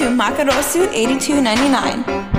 to Makarosu 8299.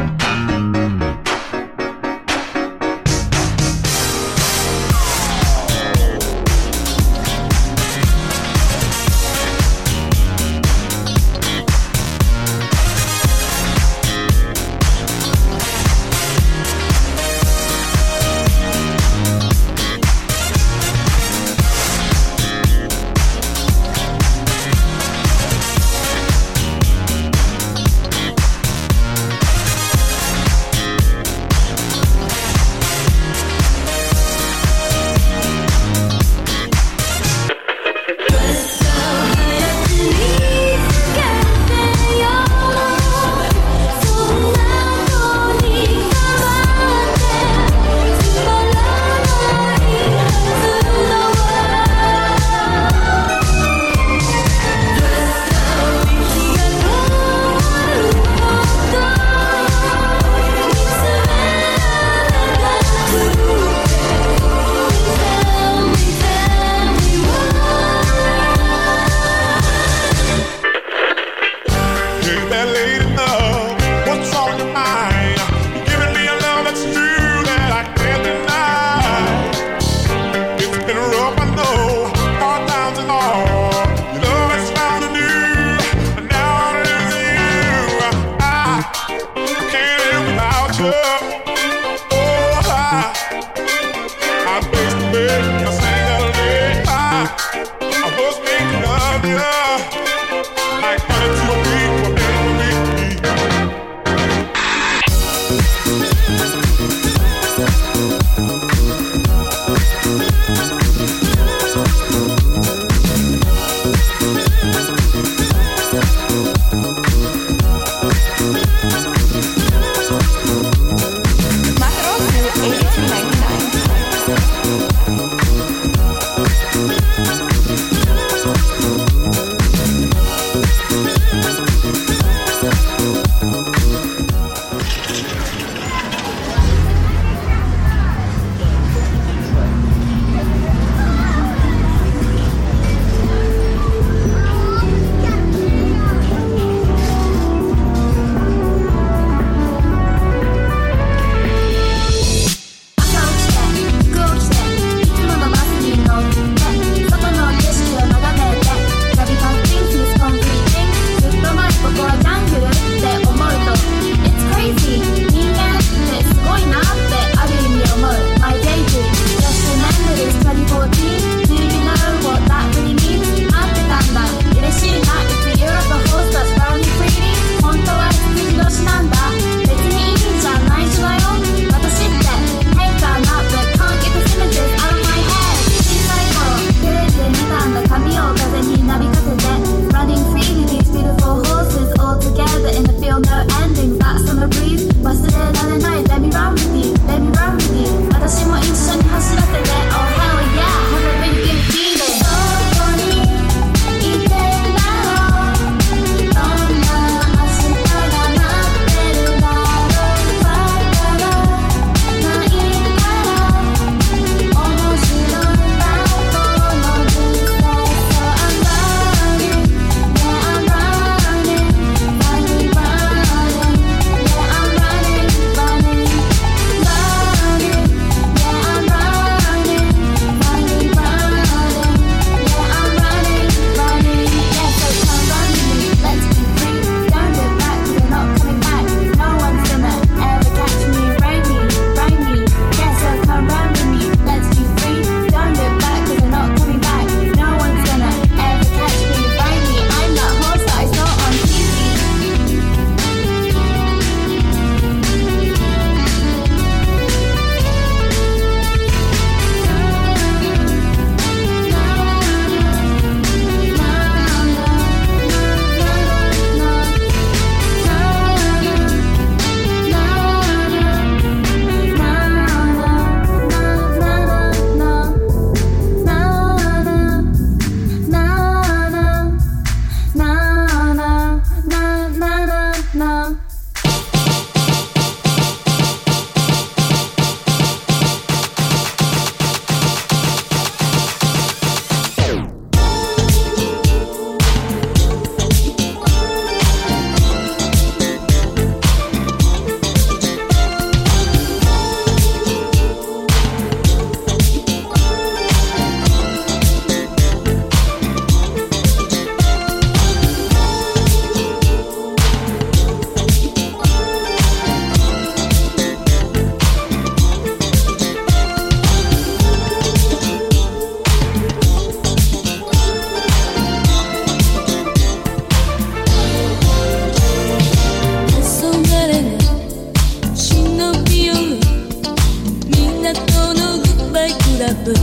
olhador.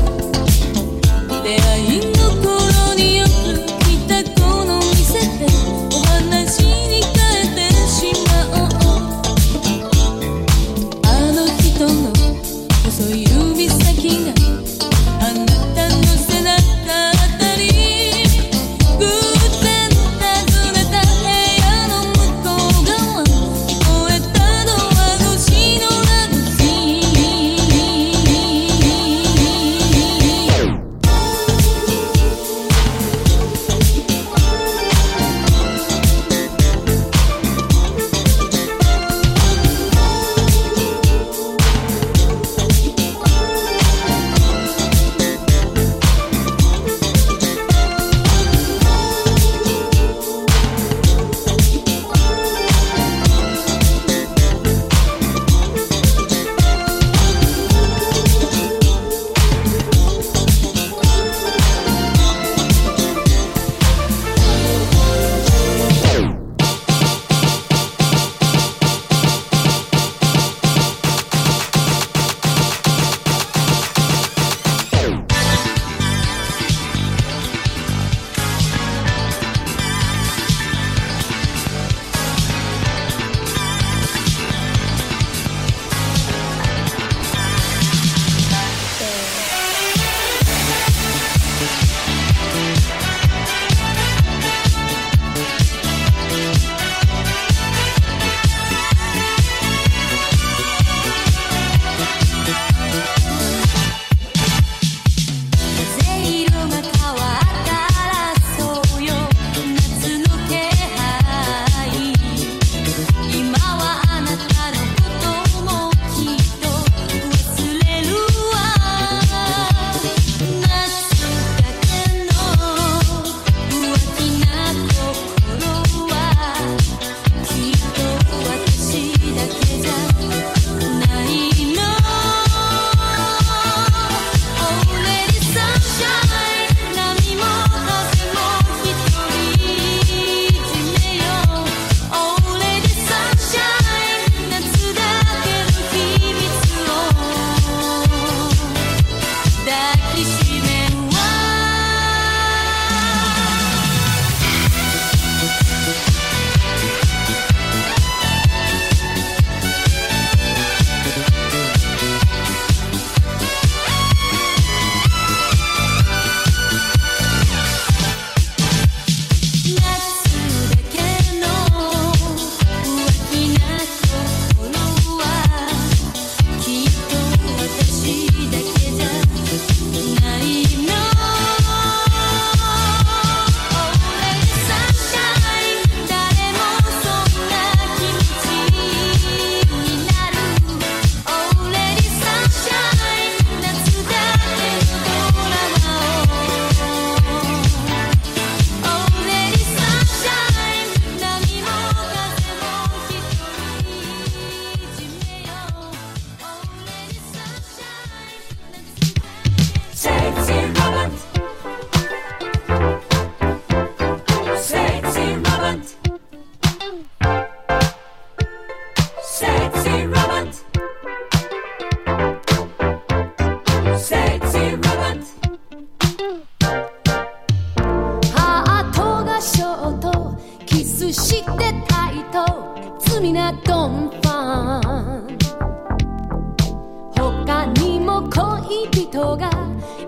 De ahí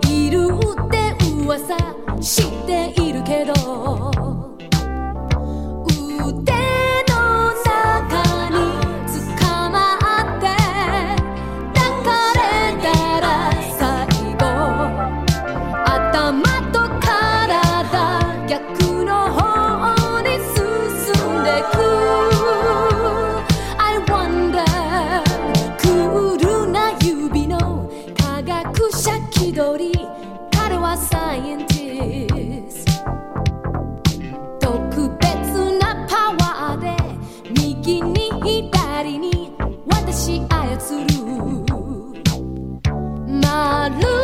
いるって噂知っているけど」わ恋したら